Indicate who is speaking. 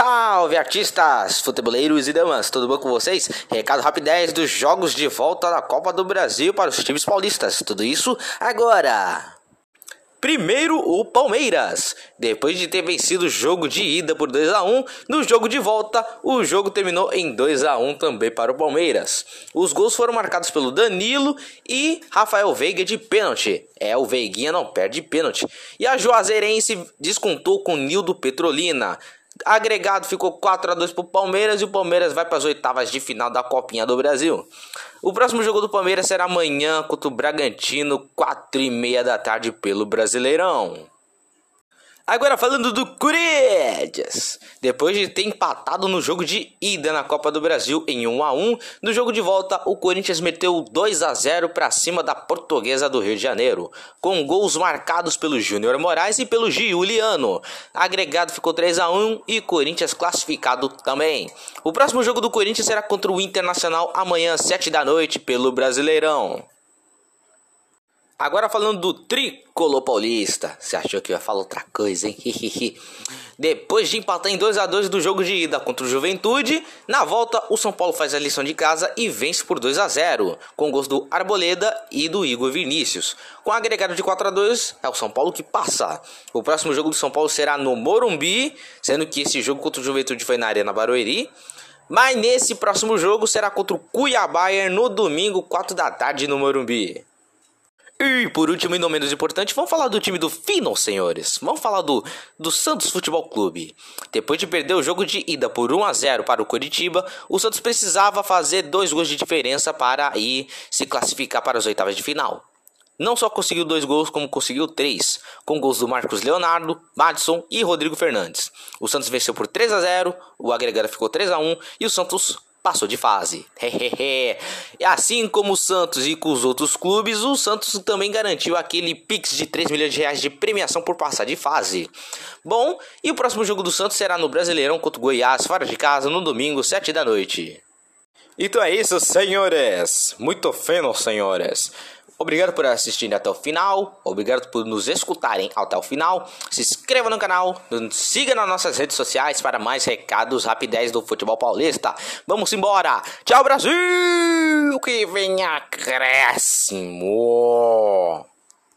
Speaker 1: Salve artistas, futeboleiros e damas, tudo bom com vocês? Recado rapidez dos jogos de volta da Copa do Brasil para os times paulistas. Tudo isso agora. Primeiro, o Palmeiras. Depois de ter vencido o jogo de ida por 2 a 1, no jogo de volta, o jogo terminou em 2 a 1 também para o Palmeiras. Os gols foram marcados pelo Danilo e Rafael Veiga de pênalti. É, o Veiguinha não perde pênalti. E a Juazeirense descontou com Nildo Petrolina. Agregado ficou 4 a 2 para o Palmeiras e o Palmeiras vai para as oitavas de final da Copinha do Brasil. O próximo jogo do Palmeiras será amanhã contra o Bragantino, 4 e meia da tarde pelo Brasileirão. Agora falando do Corinthians. Depois de ter empatado no jogo de ida na Copa do Brasil em 1 a 1, no jogo de volta o Corinthians meteu 2 a 0 para cima da Portuguesa do Rio de Janeiro, com gols marcados pelo Júnior Moraes e pelo Giuliano. Agregado ficou 3 a 1 e Corinthians classificado também. O próximo jogo do Corinthians será contra o Internacional amanhã 7 da noite pelo Brasileirão. Agora falando do tricolor paulista. Você achou que eu ia falar outra coisa, hein? Depois de empatar em 2 a 2 do jogo de ida contra o Juventude, na volta o São Paulo faz a lição de casa e vence por 2 a 0, com gols do Arboleda e do Igor Vinícius. Com agregado de 4 a 2, é o São Paulo que passa. O próximo jogo do São Paulo será no Morumbi, sendo que esse jogo contra o Juventude foi na Arena Barueri. Mas nesse próximo jogo será contra o Cuiabá no domingo, 4 da tarde no Morumbi. E por último e não menos importante, vamos falar do time do Fino, senhores. Vamos falar do, do Santos Futebol Clube. Depois de perder o jogo de ida por 1 a 0 para o Curitiba, o Santos precisava fazer dois gols de diferença para ir se classificar para as oitavas de final. Não só conseguiu dois gols, como conseguiu três, com gols do Marcos Leonardo, Madison e Rodrigo Fernandes. O Santos venceu por 3 a 0, o agregado ficou 3 a 1 e o Santos passou de fase. e assim como o Santos e com os outros clubes, o Santos também garantiu aquele Pix de 3 milhões de reais de premiação por passar de fase. Bom, e o próximo jogo do Santos será no Brasileirão contra o Goiás, fora de casa, no domingo, 7 da noite. Então é isso, senhores. Muito feno, senhores. Obrigado por assistirem até o final. Obrigado por nos escutarem até o final. Se inscreva no canal. Nos siga nas nossas redes sociais para mais recados rapidez do futebol paulista. Vamos embora. Tchau, Brasil! Que venha acréscimo!